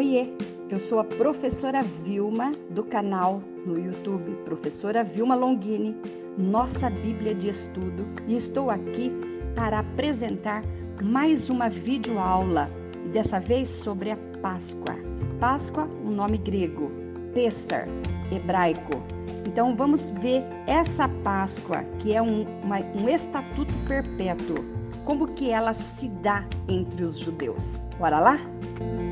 Oiê, eu sou a professora Vilma do canal no YouTube Professora Vilma Longini, nossa Bíblia de Estudo, e estou aqui para apresentar mais uma videoaula, dessa vez sobre a Páscoa. Páscoa, um nome grego, Pessar, hebraico. Então vamos ver essa Páscoa, que é um, uma, um estatuto perpétuo, como que ela se dá entre os judeus. Bora lá? Hag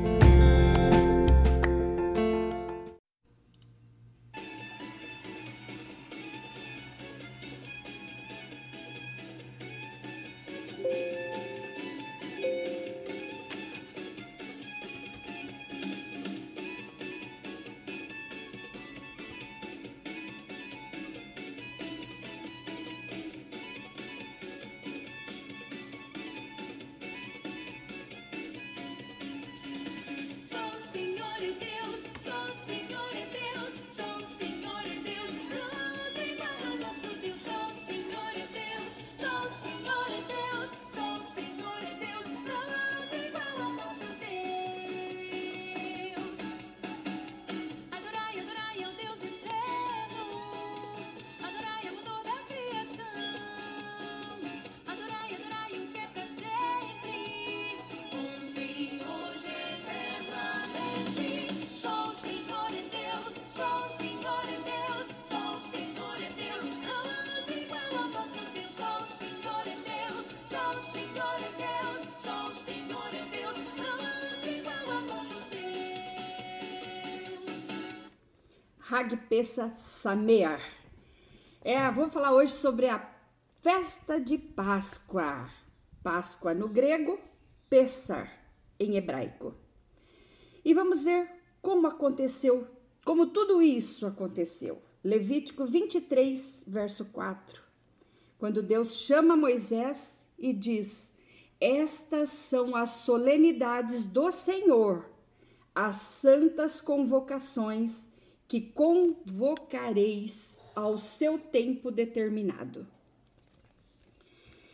Pessa Samear. É, vou falar hoje sobre a festa de Páscoa. Páscoa no grego, Pessar em hebraico. E vamos ver como aconteceu, como tudo isso aconteceu. Levítico 23, verso 4. Quando Deus chama Moisés e diz: Estas são as solenidades do Senhor, as santas convocações que convocareis ao seu tempo determinado.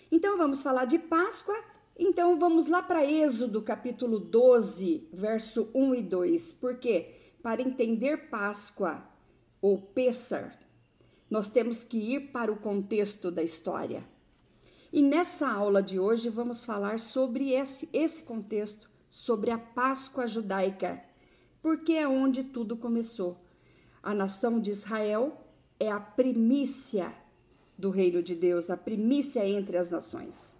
Então vamos falar de Páscoa. Então vamos lá para Êxodo capítulo 12, verso 1 e 2. Porque para entender Páscoa ou Pessar, nós temos que ir para o contexto da história. E nessa aula de hoje vamos falar sobre esse, esse contexto, sobre a Páscoa judaica, porque é onde tudo começou. A nação de Israel é a primícia do reino de Deus, a primícia entre as nações.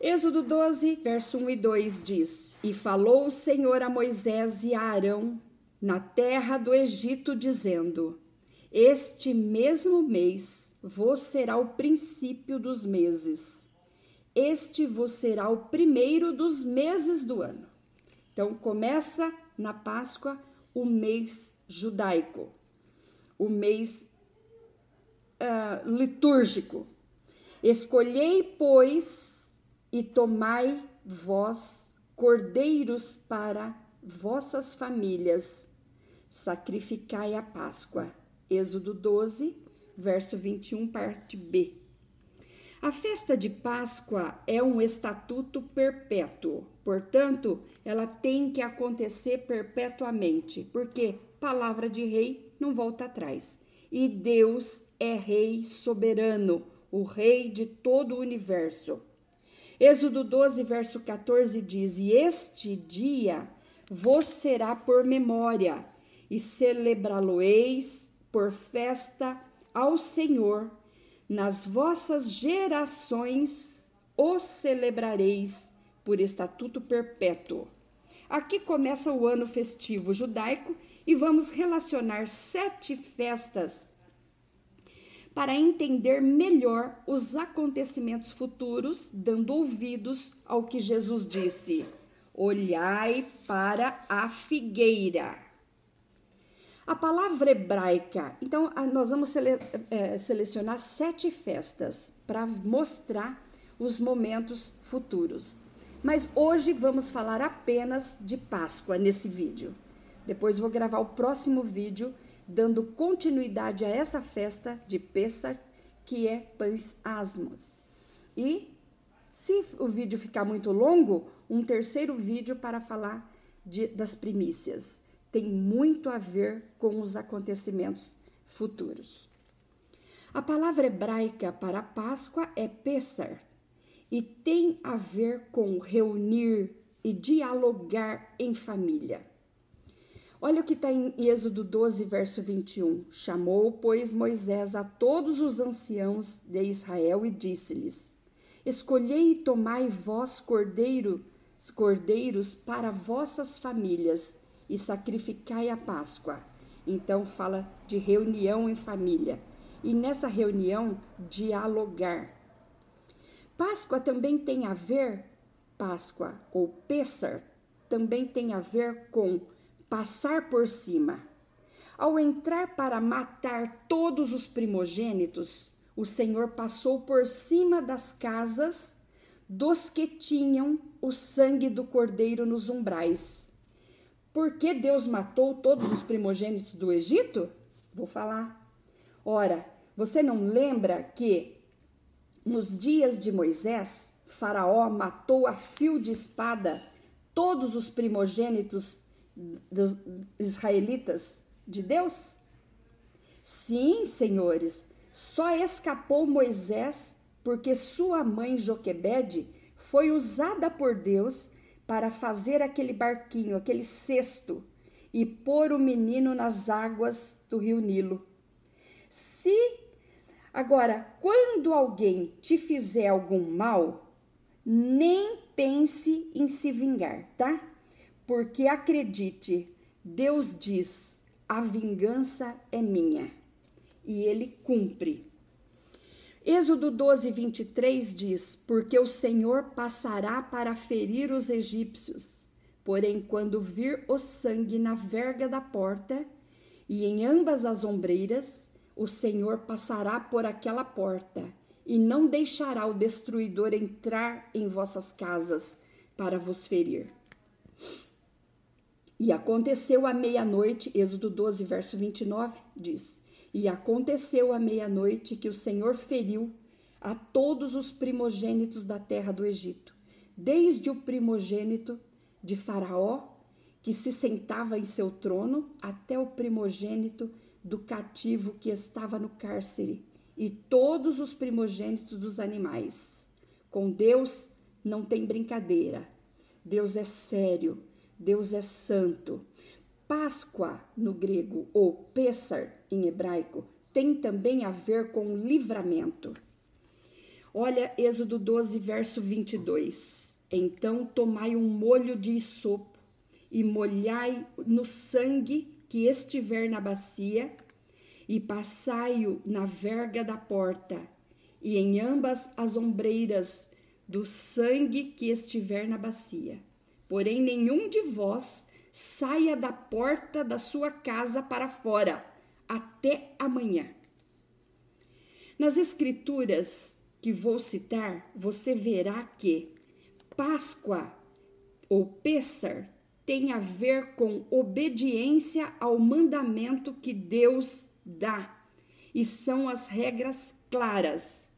Êxodo 12, verso 1 e 2 diz: E falou o Senhor a Moisés e a Arão na terra do Egito, dizendo: Este mesmo mês vos será o princípio dos meses. Este vos será o primeiro dos meses do ano. Então começa na Páscoa o mês judaico, o mês uh, litúrgico. Escolhei, pois, e tomai vós cordeiros para vossas famílias, sacrificai a Páscoa. Êxodo 12, verso 21, parte B. A festa de Páscoa é um estatuto perpétuo, portanto, ela tem que acontecer perpetuamente, porque palavra de rei não volta atrás. E Deus é rei soberano, o rei de todo o universo. Êxodo 12, verso 14 diz: E este dia vos será por memória, e celebrá-lo-eis por festa ao Senhor nas vossas gerações o celebrareis por estatuto perpétuo. Aqui começa o ano festivo judaico e vamos relacionar sete festas para entender melhor os acontecimentos futuros, dando ouvidos ao que Jesus disse: Olhai para a figueira. A palavra hebraica, então nós vamos sele, é, selecionar sete festas para mostrar os momentos futuros. Mas hoje vamos falar apenas de Páscoa nesse vídeo. Depois vou gravar o próximo vídeo dando continuidade a essa festa de Pessah, que é Pães Asmos. E se o vídeo ficar muito longo, um terceiro vídeo para falar de, das primícias. Tem muito a ver com os acontecimentos futuros. A palavra hebraica para Páscoa é Pessar e tem a ver com reunir e dialogar em família. Olha o que está em Êxodo 12, verso 21. Chamou, pois, Moisés a todos os anciãos de Israel e disse-lhes: Escolhei e tomai vós cordeiro, cordeiros para vossas famílias e sacrificai a Páscoa. Então fala de reunião em família. E nessa reunião, dialogar. Páscoa também tem a ver, Páscoa ou Pessar, também tem a ver com passar por cima. Ao entrar para matar todos os primogênitos, o Senhor passou por cima das casas dos que tinham o sangue do cordeiro nos umbrais. Por que Deus matou todos os primogênitos do Egito? Vou falar. Ora, você não lembra que nos dias de Moisés, Faraó matou a fio de espada todos os primogênitos dos israelitas de Deus? Sim, senhores, só escapou Moisés porque sua mãe Joquebede foi usada por Deus para fazer aquele barquinho, aquele cesto e pôr o menino nas águas do rio Nilo. Se agora, quando alguém te fizer algum mal, nem pense em se vingar, tá? Porque acredite, Deus diz: a vingança é minha e ele cumpre. Êxodo 12, 23 diz: Porque o Senhor passará para ferir os egípcios. Porém, quando vir o sangue na verga da porta e em ambas as ombreiras, o Senhor passará por aquela porta e não deixará o destruidor entrar em vossas casas para vos ferir. E aconteceu à meia-noite, Êxodo 12, verso 29, diz: E aconteceu à meia-noite que o Senhor feriu a todos os primogênitos da terra do Egito, desde o primogênito de Faraó, que se sentava em seu trono, até o primogênito do cativo que estava no cárcere, e todos os primogênitos dos animais. Com Deus não tem brincadeira. Deus é sério Deus é santo. Páscoa, no grego, ou Pessar, em hebraico, tem também a ver com livramento. Olha Êxodo 12, verso 22. Então tomai um molho de isopo e molhai no sangue que estiver na bacia e passai-o na verga da porta e em ambas as ombreiras do sangue que estiver na bacia Porém, nenhum de vós saia da porta da sua casa para fora, até amanhã. Nas Escrituras que vou citar, você verá que Páscoa ou Pêssar tem a ver com obediência ao mandamento que Deus dá, e são as regras claras.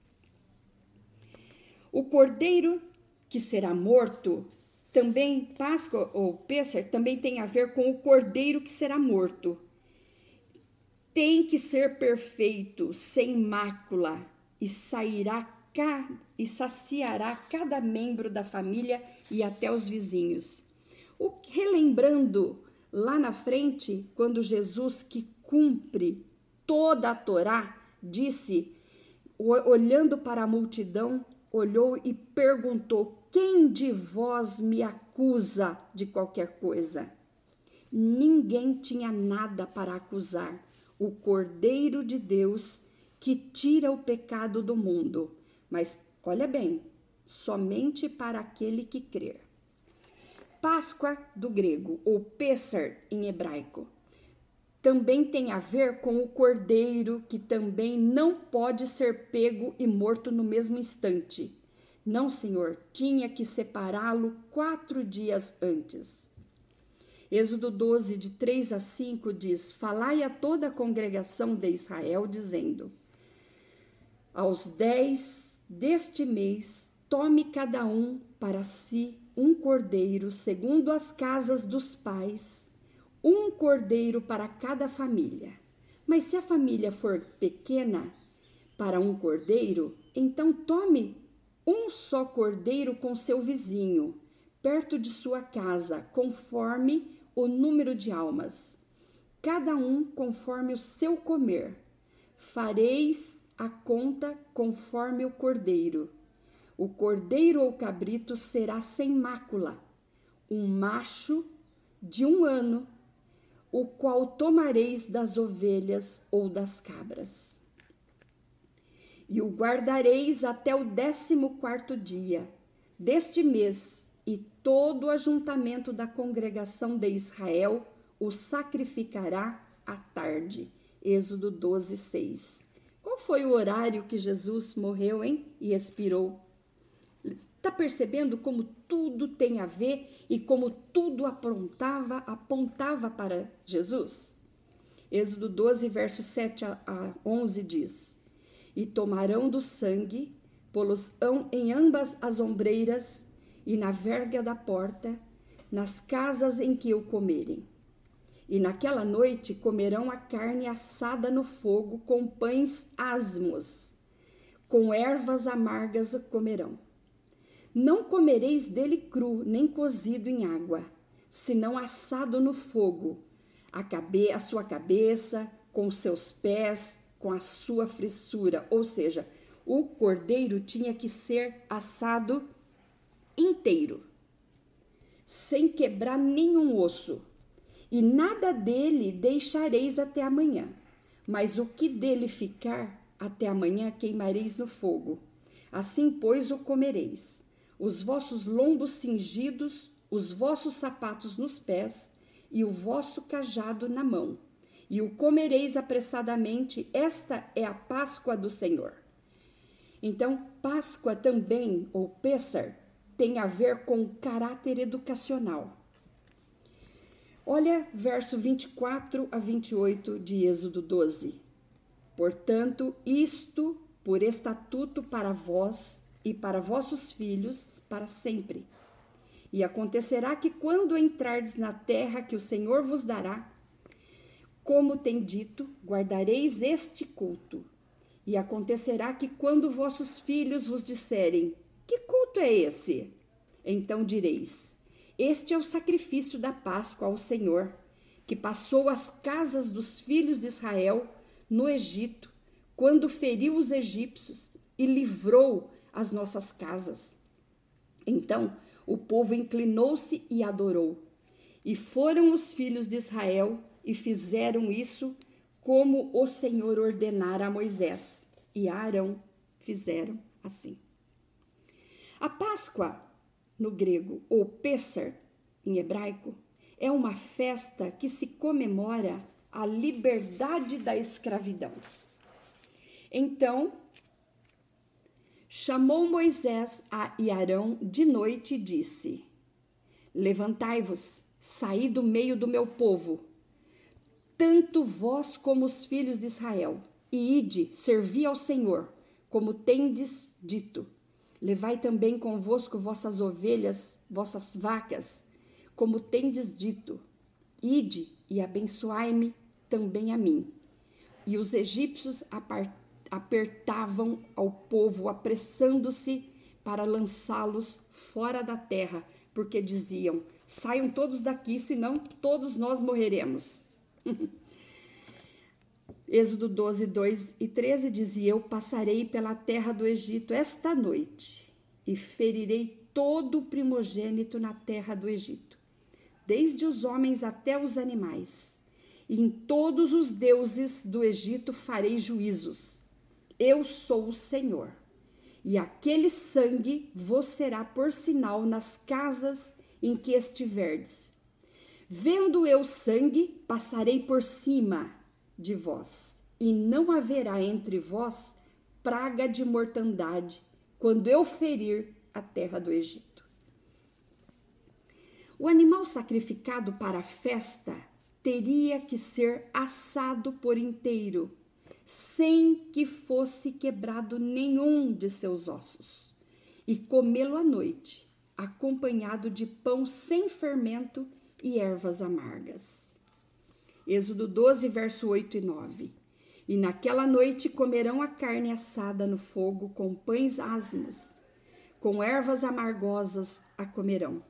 O cordeiro que será morto também Páscoa ou Pêssar também tem a ver com o cordeiro que será morto. Tem que ser perfeito, sem mácula, e sairá cá e saciará cada membro da família e até os vizinhos. O relembrando lá na frente, quando Jesus que cumpre toda a Torá disse, olhando para a multidão, olhou e perguntou: Quem de vós me acusa de qualquer coisa? Ninguém tinha nada para acusar o Cordeiro de Deus que tira o pecado do mundo. Mas olha bem, somente para aquele que crer. Páscoa do grego, ou Pessar em hebraico, também tem a ver com o cordeiro, que também não pode ser pego e morto no mesmo instante. Não, Senhor, tinha que separá-lo quatro dias antes. Êxodo 12, de 3 a 5 diz: Falai a toda a congregação de Israel, dizendo: Aos dez deste mês, tome cada um para si um cordeiro segundo as casas dos pais, um cordeiro para cada família. Mas se a família for pequena para um cordeiro, então tome um só cordeiro com seu vizinho, perto de sua casa, conforme o número de almas, cada um conforme o seu comer. Fareis a conta conforme o cordeiro. O cordeiro ou cabrito será sem mácula, um macho de um ano, o qual tomareis das ovelhas ou das cabras. E o guardareis até o décimo quarto dia deste mês, e todo o ajuntamento da congregação de Israel o sacrificará à tarde. Êxodo 12, 6. Qual foi o horário que Jesus morreu, hein? E expirou. Está percebendo como tudo tem a ver e como tudo apontava, apontava para Jesus? Êxodo 12, versos 7 a 11 diz: E tomarão do sangue, pô-los-ão em ambas as ombreiras e na verga da porta, nas casas em que o comerem. E naquela noite comerão a carne assada no fogo com pães asmos, com ervas amargas comerão. Não comereis dele cru, nem cozido em água, senão assado no fogo, a, cabe a sua cabeça, com seus pés, com a sua frissura. Ou seja, o cordeiro tinha que ser assado inteiro, sem quebrar nenhum osso, e nada dele deixareis até amanhã, mas o que dele ficar até amanhã queimareis no fogo. Assim, pois, o comereis os vossos lombos cingidos, os vossos sapatos nos pés e o vosso cajado na mão, e o comereis apressadamente. Esta é a Páscoa do Senhor. Então, Páscoa também, ou Pessar, tem a ver com caráter educacional. Olha verso 24 a 28 de Êxodo 12. Portanto, isto por estatuto para vós e para vossos filhos para sempre. E acontecerá que quando entrardes na terra que o Senhor vos dará, como tem dito, guardareis este culto. E acontecerá que quando vossos filhos vos disserem: Que culto é esse? Então direis: Este é o sacrifício da Páscoa ao Senhor, que passou as casas dos filhos de Israel no Egito, quando feriu os egípcios e livrou as nossas casas. Então o povo inclinou-se e adorou. E foram os filhos de Israel e fizeram isso como o Senhor ordenara a Moisés. E Arão fizeram assim. A Páscoa, no grego, ou Pessar, em hebraico, é uma festa que se comemora a liberdade da escravidão. Então, chamou Moisés a Arão de noite e disse: Levantai-vos, saí do meio do meu povo, tanto vós como os filhos de Israel, e ide, servi ao Senhor, como tendes dito. Levai também convosco vossas ovelhas, vossas vacas, como tendes dito. Ide e abençoai-me também a mim. E os egípcios apertavam ao povo, apressando-se para lançá-los fora da terra, porque diziam: saiam todos daqui, senão todos nós morreremos. Êxodo 12, 2 e 13 dizia: Eu passarei pela terra do Egito esta noite e ferirei todo o primogênito na terra do Egito, desde os homens até os animais. E em todos os deuses do Egito farei juízos eu sou o Senhor. E aquele sangue vos será por sinal nas casas em que estiverdes. Vendo eu sangue, passarei por cima de vós, e não haverá entre vós praga de mortandade, quando eu ferir a terra do Egito. O animal sacrificado para a festa teria que ser assado por inteiro sem que fosse quebrado nenhum de seus ossos, e comê-lo à noite, acompanhado de pão sem fermento e ervas amargas. Êxodo 12, verso 8 e 9. E naquela noite comerão a carne assada no fogo com pães ázimos, com ervas amargosas a comerão.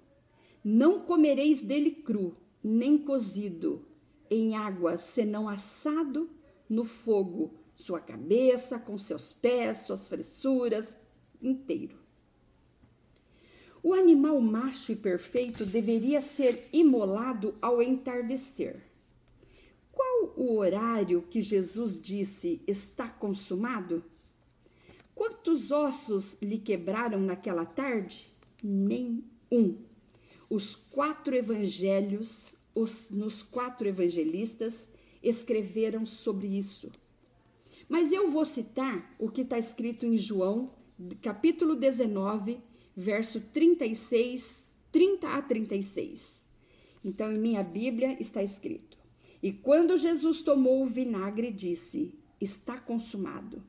Não comereis dele cru, nem cozido em água, senão assado no fogo, sua cabeça, com seus pés, suas fressuras, inteiro. O animal macho e perfeito deveria ser imolado ao entardecer. Qual o horário que Jesus disse está consumado? Quantos ossos lhe quebraram naquela tarde? Nenhum. Os quatro evangelhos, os, nos quatro evangelistas, escreveram sobre isso. Mas eu vou citar o que está escrito em João, capítulo 19, verso 36, 30 a 36. Então, em minha Bíblia está escrito: E quando Jesus tomou o vinagre, disse: Está consumado.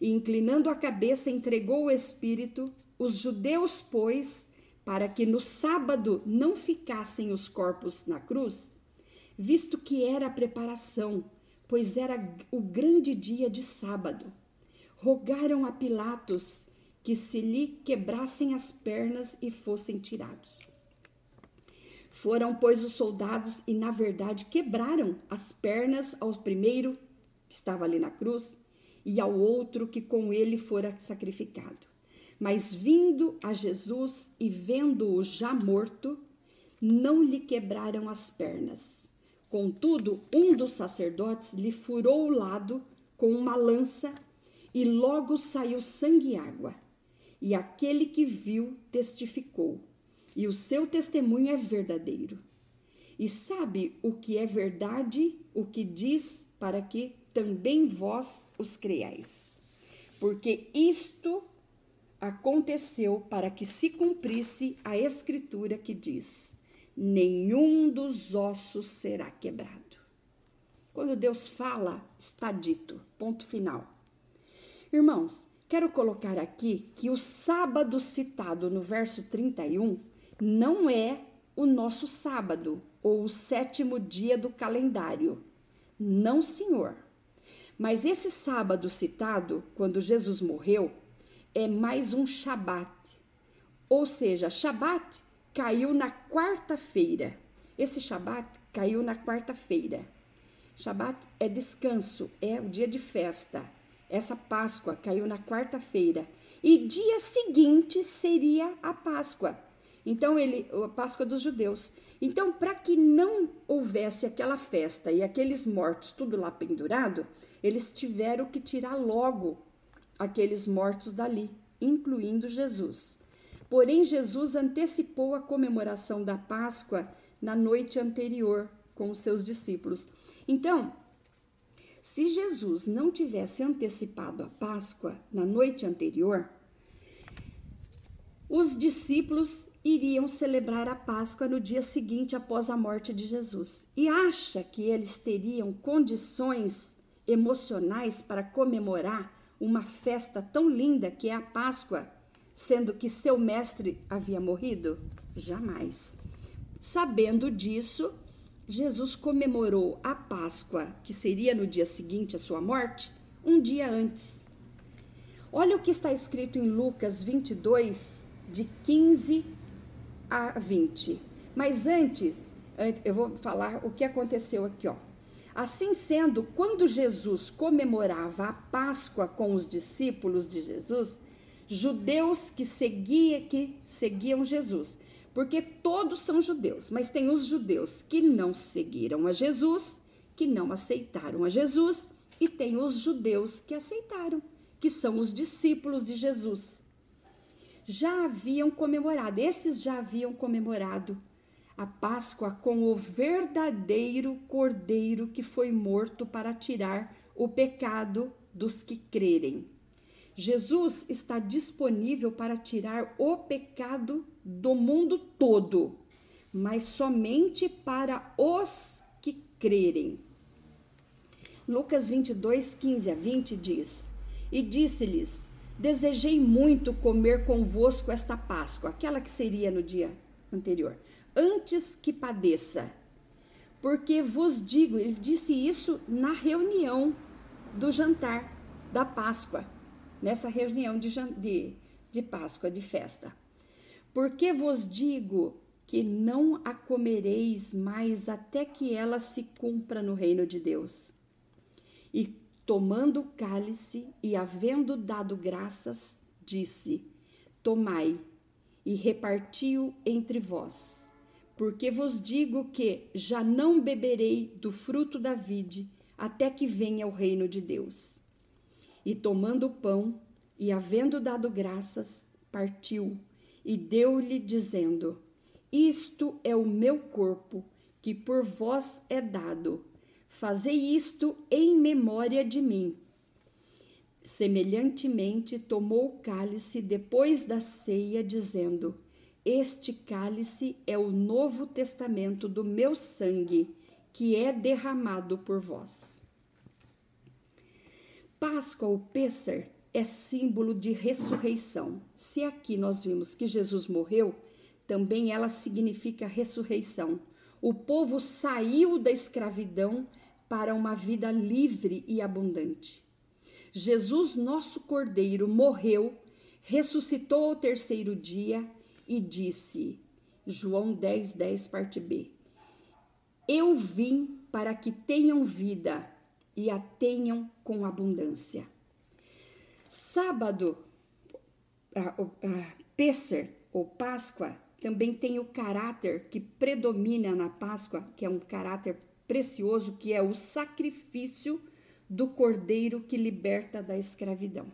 E inclinando a cabeça, entregou o Espírito. Os judeus, pois, para que no sábado não ficassem os corpos na cruz, visto que era a preparação, pois era o grande dia de sábado, rogaram a Pilatos que se lhe quebrassem as pernas e fossem tirados. Foram, pois, os soldados e, na verdade, quebraram as pernas ao primeiro que estava ali na cruz e ao outro que com ele fora sacrificado. Mas vindo a Jesus e vendo-o já morto, não lhe quebraram as pernas. Contudo, um dos sacerdotes lhe furou o lado com uma lança e logo saiu sangue e água. E aquele que viu testificou, e o seu testemunho é verdadeiro. E sabe o que é verdade, o que diz, para que também vós os creiais. Porque isto aconteceu para que se cumprisse a escritura que diz: nenhum dos ossos será quebrado. Quando Deus fala, está dito. Ponto final. Irmãos, Quero colocar aqui que o sábado citado no verso 31 não é o nosso sábado ou o sétimo dia do calendário. Não, senhor. Mas esse sábado citado, quando Jesus morreu, é mais um Shabat. Ou seja, Shabat caiu na quarta-feira. Esse Shabat caiu na quarta-feira. Shabat é descanso, é o dia de festa. Essa Páscoa caiu na quarta-feira e dia seguinte seria a Páscoa. Então ele, a Páscoa dos judeus. Então, para que não houvesse aquela festa e aqueles mortos tudo lá pendurado, eles tiveram que tirar logo aqueles mortos dali, incluindo Jesus. Porém, Jesus antecipou a comemoração da Páscoa na noite anterior com os seus discípulos. Então, se Jesus não tivesse antecipado a Páscoa na noite anterior, os discípulos iriam celebrar a Páscoa no dia seguinte após a morte de Jesus. E acha que eles teriam condições emocionais para comemorar uma festa tão linda que é a Páscoa, sendo que seu mestre havia morrido? Jamais. Sabendo disso, Jesus comemorou a Páscoa, que seria no dia seguinte à sua morte, um dia antes. Olha o que está escrito em Lucas 22, de 15 a 20. Mas antes, eu vou falar o que aconteceu aqui, ó. Assim sendo, quando Jesus comemorava a Páscoa com os discípulos de Jesus, judeus que, seguia, que seguiam Jesus porque todos são judeus, mas tem os judeus que não seguiram a Jesus, que não aceitaram a Jesus, e tem os judeus que aceitaram, que são os discípulos de Jesus. Já haviam comemorado, esses já haviam comemorado a Páscoa com o verdadeiro cordeiro que foi morto para tirar o pecado dos que crerem. Jesus está disponível para tirar o pecado do mundo todo, mas somente para os que crerem. Lucas 22, 15 a 20 diz: E disse-lhes: desejei muito comer convosco esta Páscoa, aquela que seria no dia anterior, antes que padeça. Porque vos digo, ele disse isso na reunião do jantar da Páscoa, nessa reunião de, de, de Páscoa, de festa. Porque vos digo que não a comereis mais até que ela se cumpra no reino de Deus. E tomando o cálice e havendo dado graças, disse: Tomai e repartiu entre vós. Porque vos digo que já não beberei do fruto da vide até que venha o reino de Deus. E tomando o pão e havendo dado graças, partiu e deu-lhe, dizendo: Isto é o meu corpo, que por vós é dado. Fazei isto em memória de mim. Semelhantemente, tomou o cálice depois da ceia, dizendo: Este cálice é o novo testamento do meu sangue, que é derramado por vós. Páscoa ou Pêssar é símbolo de ressurreição. Se aqui nós vimos que Jesus morreu, também ela significa ressurreição. O povo saiu da escravidão para uma vida livre e abundante. Jesus, nosso Cordeiro, morreu, ressuscitou ao terceiro dia e disse, João 10, 10, parte B: Eu vim para que tenham vida e a tenham com abundância. Sábado, Pêssar, ou Páscoa, também tem o caráter que predomina na Páscoa, que é um caráter precioso, que é o sacrifício do cordeiro que liberta da escravidão.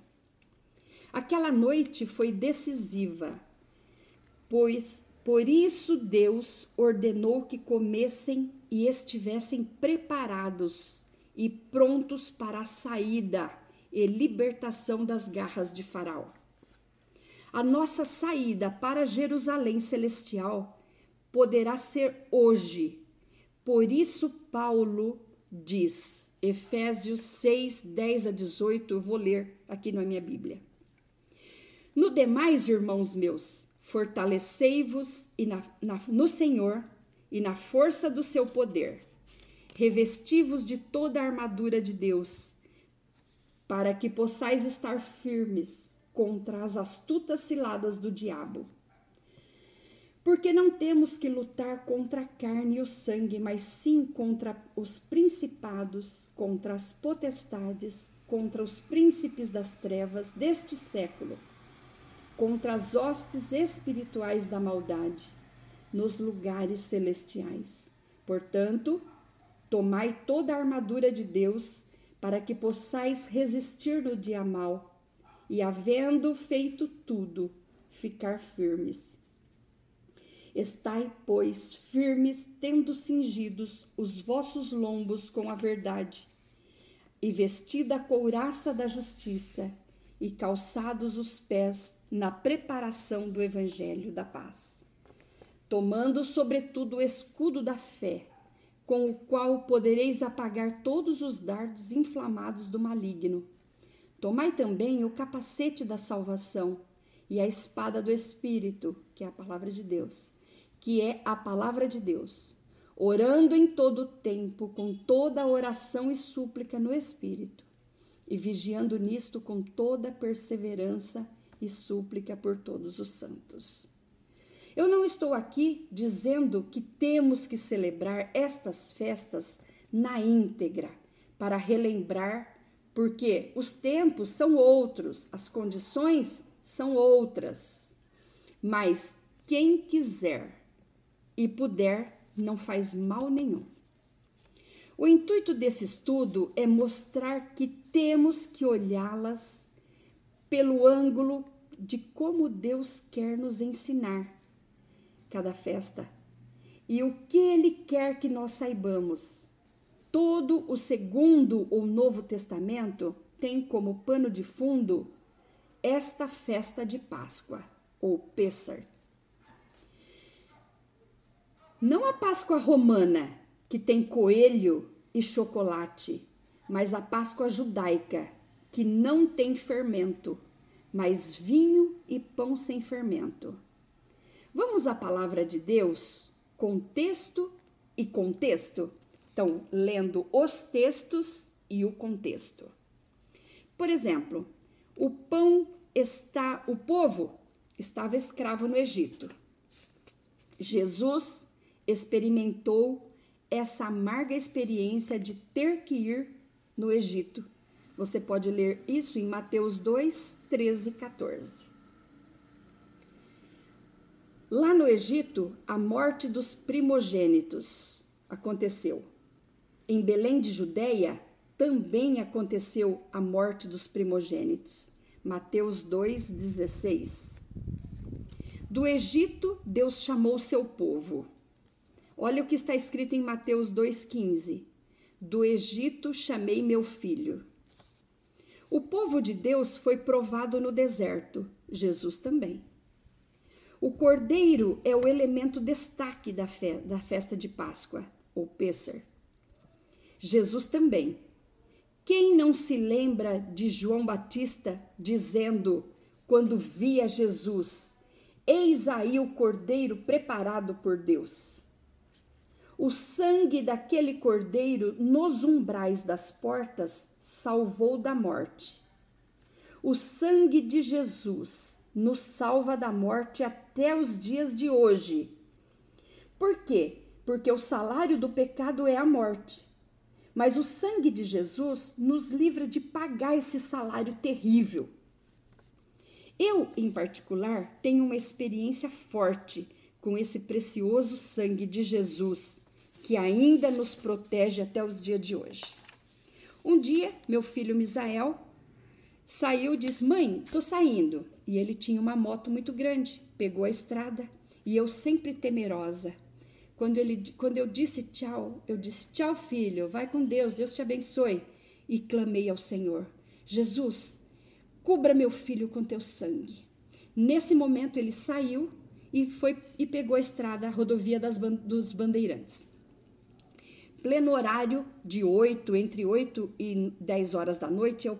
Aquela noite foi decisiva, pois por isso Deus ordenou que comessem e estivessem preparados e prontos para a saída e libertação das garras de Faraó. A nossa saída para Jerusalém celestial poderá ser hoje. Por isso, Paulo diz, Efésios 6, 10 a 18, eu vou ler aqui na minha Bíblia. No demais, irmãos meus, fortalecei-vos no Senhor e na força do seu poder. Revesti-vos de toda a armadura de Deus para que possais estar firmes contra as astutas ciladas do diabo. Porque não temos que lutar contra a carne e o sangue, mas sim contra os principados, contra as potestades, contra os príncipes das trevas deste século, contra as hostes espirituais da maldade nos lugares celestiais. Portanto, tomai toda a armadura de Deus para que possais resistir no dia mau e, havendo feito tudo, ficar firmes. Estai, pois, firmes, tendo cingidos os vossos lombos com a verdade, e vestida a couraça da justiça, e calçados os pés na preparação do evangelho da paz. Tomando, sobretudo, o escudo da fé, com o qual podereis apagar todos os dardos inflamados do maligno. Tomai também o capacete da salvação e a espada do Espírito, que é a palavra de Deus, que é a palavra de Deus, orando em todo o tempo, com toda oração e súplica no Espírito, e vigiando nisto com toda perseverança e súplica por todos os santos. Eu não estou aqui dizendo que temos que celebrar estas festas na íntegra para relembrar, porque os tempos são outros, as condições são outras. Mas quem quiser e puder, não faz mal nenhum. O intuito desse estudo é mostrar que temos que olhá-las pelo ângulo de como Deus quer nos ensinar cada festa e o que ele quer que nós saibamos. Todo o segundo ou Novo Testamento tem como pano de fundo esta festa de Páscoa, ou Pessar. Não a Páscoa romana, que tem coelho e chocolate, mas a Páscoa judaica, que não tem fermento, mas vinho e pão sem fermento. Vamos à palavra de Deus, contexto e contexto? Então, lendo os textos e o contexto. Por exemplo, o pão está, o povo estava escravo no Egito. Jesus experimentou essa amarga experiência de ter que ir no Egito. Você pode ler isso em Mateus 2, 13 e 14. Lá no Egito, a morte dos primogênitos aconteceu. Em Belém de Judeia, também aconteceu a morte dos primogênitos. Mateus 2,16. Do Egito, Deus chamou seu povo. Olha o que está escrito em Mateus 2,15. Do Egito chamei meu filho. O povo de Deus foi provado no deserto, Jesus também. O cordeiro é o elemento destaque da, fe da festa de Páscoa, ou Pêssar. Jesus também. Quem não se lembra de João Batista dizendo, quando via Jesus, Eis aí o cordeiro preparado por Deus. O sangue daquele cordeiro nos umbrais das portas salvou da morte. O sangue de Jesus nos salva da morte até os dias de hoje. Por quê? Porque o salário do pecado é a morte. Mas o sangue de Jesus nos livra de pagar esse salário terrível. Eu, em particular, tenho uma experiência forte com esse precioso sangue de Jesus que ainda nos protege até os dias de hoje. Um dia, meu filho Misael saiu e disse: Mãe, tô saindo. E ele tinha uma moto muito grande, pegou a estrada e eu sempre temerosa. Quando, ele, quando eu disse tchau, eu disse: Tchau, filho, vai com Deus, Deus te abençoe. E clamei ao Senhor: Jesus, cubra meu filho com teu sangue. Nesse momento ele saiu e foi e pegou a estrada, a rodovia das, dos Bandeirantes pleno horário de 8, entre 8 e 10 horas da noite, é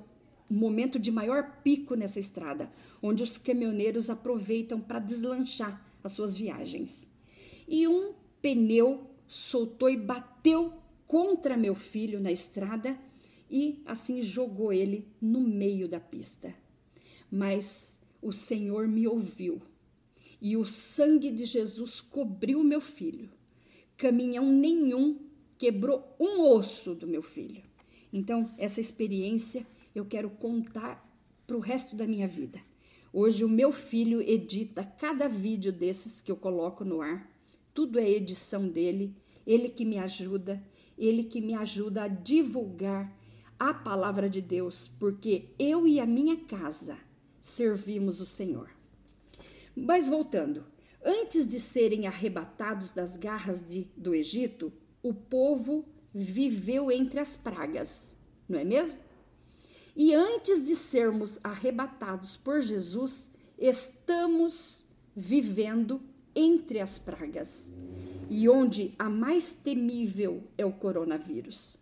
momento de maior pico nessa estrada, onde os caminhoneiros aproveitam para deslanchar as suas viagens. E um pneu soltou e bateu contra meu filho na estrada e assim jogou ele no meio da pista. Mas o Senhor me ouviu e o sangue de Jesus cobriu meu filho. Caminhão nenhum quebrou um osso do meu filho. Então, essa experiência eu quero contar para o resto da minha vida. Hoje, o meu filho edita cada vídeo desses que eu coloco no ar. Tudo é edição dele, ele que me ajuda, ele que me ajuda a divulgar a palavra de Deus, porque eu e a minha casa servimos o Senhor. Mas voltando, antes de serem arrebatados das garras de, do Egito, o povo viveu entre as pragas, não é mesmo? E antes de sermos arrebatados por Jesus, estamos vivendo entre as pragas, e onde a mais temível é o coronavírus.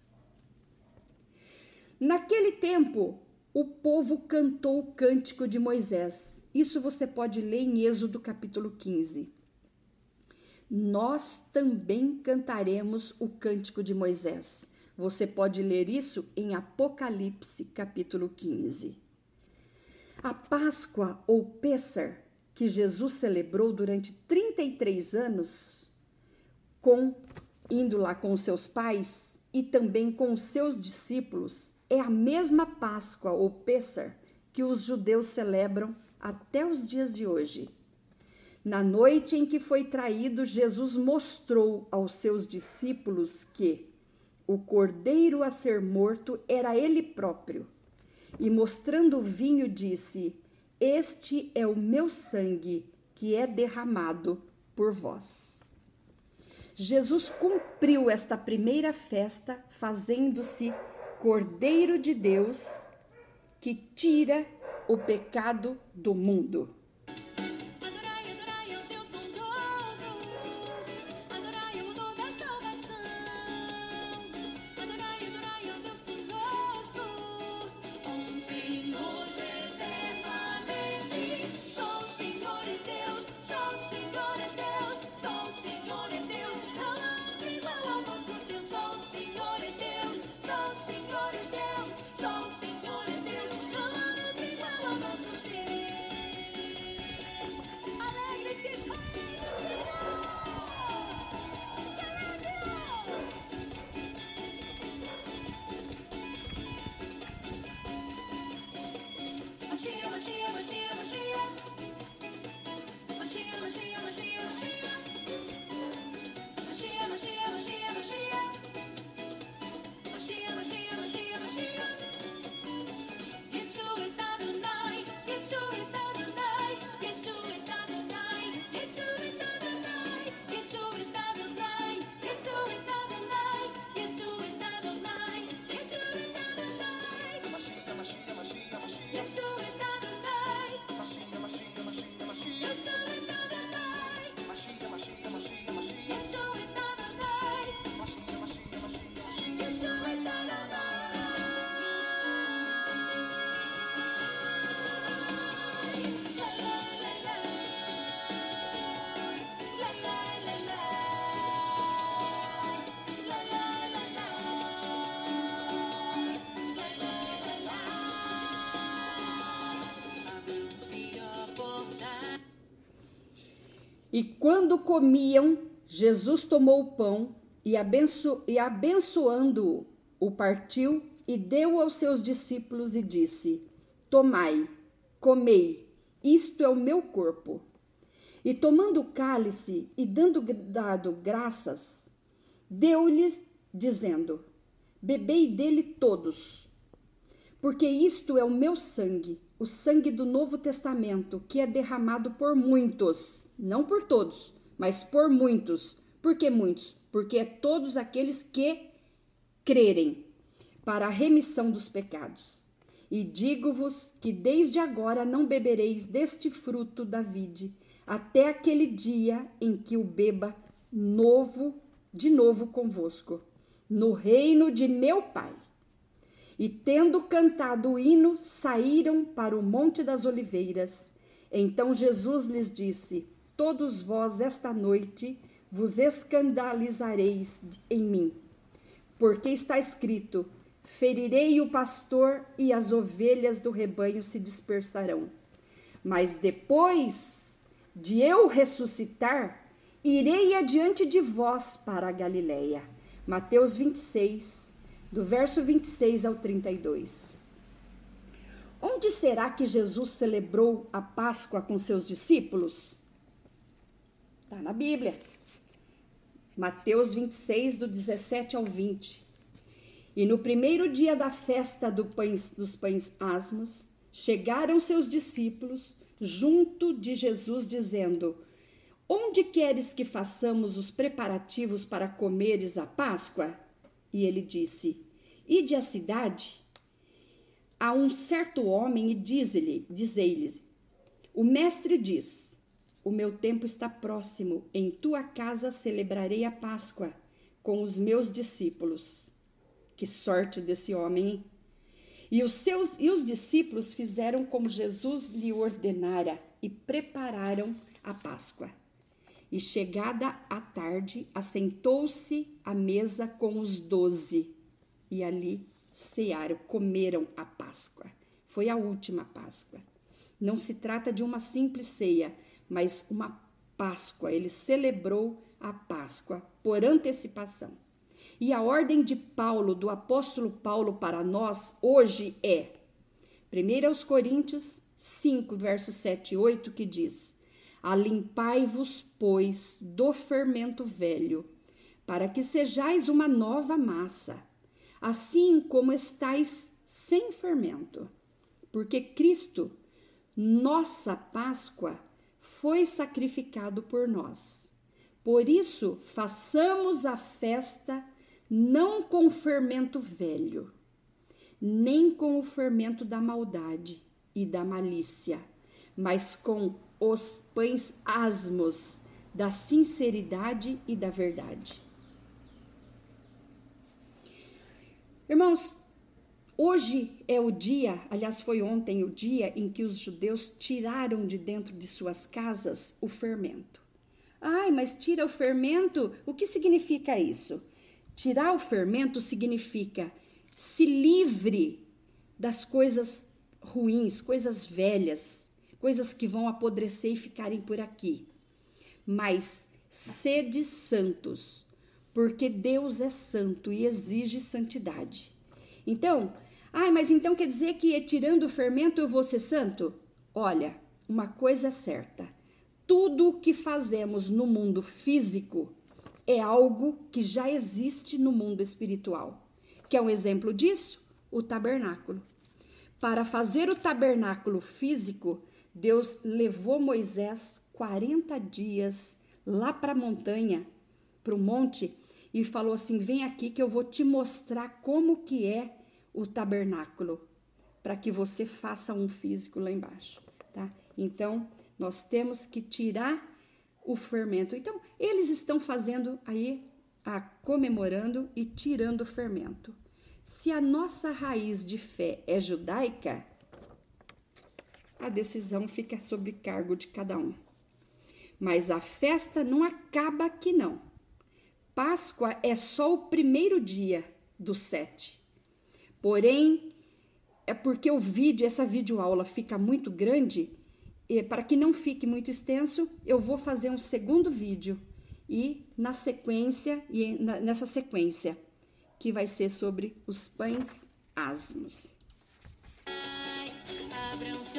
Naquele tempo, o povo cantou o cântico de Moisés. Isso você pode ler em Êxodo capítulo 15 nós também cantaremos o cântico de Moisés. Você pode ler isso em Apocalipse, capítulo 15. A Páscoa ou Pêssar, que Jesus celebrou durante 33 anos, com indo lá com seus pais e também com seus discípulos, é a mesma Páscoa ou Pêssar que os judeus celebram até os dias de hoje. Na noite em que foi traído, Jesus mostrou aos seus discípulos que o cordeiro a ser morto era ele próprio. E mostrando o vinho, disse: Este é o meu sangue que é derramado por vós. Jesus cumpriu esta primeira festa, fazendo-se Cordeiro de Deus que tira o pecado do mundo. E quando comiam, Jesus tomou o pão e, abenço, e abençoando-o, o partiu e deu aos seus discípulos e disse: Tomai, comei, isto é o meu corpo. E tomando o cálice e dando dado graças, deu-lhes, dizendo: Bebei dele todos, porque isto é o meu sangue, o sangue do Novo Testamento, que é derramado por muitos, não por todos, mas por muitos. Por que muitos? Porque é todos aqueles que crerem para a remissão dos pecados. E digo-vos que desde agora não bebereis deste fruto da vide, até aquele dia em que o beba novo, de novo convosco, no reino de meu Pai. E tendo cantado o hino, saíram para o Monte das Oliveiras. Então Jesus lhes disse: Todos vós esta noite vos escandalizareis em mim, porque está escrito: Ferirei o pastor e as ovelhas do rebanho se dispersarão. Mas depois de eu ressuscitar, irei adiante de vós para a Galileia. Mateus 26, do verso 26 ao 32. Onde será que Jesus celebrou a Páscoa com seus discípulos? Está na Bíblia. Mateus 26, do 17 ao 20. E no primeiro dia da festa do pães, dos pães asmos, chegaram seus discípulos junto de Jesus, dizendo: Onde queres que façamos os preparativos para comeres a Páscoa? E ele disse: Ide à cidade a um certo homem e diz-lhe, dizei-lhe: O mestre diz: O meu tempo está próximo, em tua casa celebrarei a Páscoa com os meus discípulos. Que sorte desse homem? E os seus e os discípulos fizeram como Jesus lhe ordenara e prepararam a Páscoa. E chegada a tarde, assentou-se à mesa com os doze. E ali cearam, comeram a Páscoa. Foi a última Páscoa. Não se trata de uma simples ceia, mas uma Páscoa. Ele celebrou a Páscoa por antecipação. E a ordem de Paulo, do apóstolo Paulo para nós hoje é 1 Coríntios 5, versos 7 e 8, que diz: Alimpai-vos, pois, do fermento velho, para que sejais uma nova massa, assim como estais sem fermento. Porque Cristo, nossa Páscoa, foi sacrificado por nós. Por isso, façamos a festa não com fermento velho, nem com o fermento da maldade e da malícia, mas com os pães asmos da sinceridade e da verdade. Irmãos, hoje é o dia, aliás, foi ontem o dia em que os judeus tiraram de dentro de suas casas o fermento. Ai, mas tira o fermento? O que significa isso? Tirar o fermento significa se livre das coisas ruins, coisas velhas, coisas que vão apodrecer e ficarem por aqui. Mas sede santos, porque Deus é santo e exige santidade. Então, ai, mas então quer dizer que tirando o fermento eu vou ser santo? Olha, uma coisa é certa: tudo o que fazemos no mundo físico é algo que já existe no mundo espiritual. Que é um exemplo disso? O tabernáculo. Para fazer o tabernáculo físico, Deus levou Moisés 40 dias lá para a montanha, para o monte, e falou assim: "Vem aqui que eu vou te mostrar como que é o tabernáculo, para que você faça um físico lá embaixo, tá? Então, nós temos que tirar o fermento. Então, eles estão fazendo aí a comemorando e tirando o fermento. Se a nossa raiz de fé é judaica, a decisão fica sob cargo de cada um. Mas a festa não acaba aqui, não. Páscoa é só o primeiro dia dos sete. Porém, é porque o vídeo, essa videoaula fica muito grande para que não fique muito extenso, eu vou fazer um segundo vídeo e na sequência e nessa sequência que vai ser sobre os pães asmos. Abram-se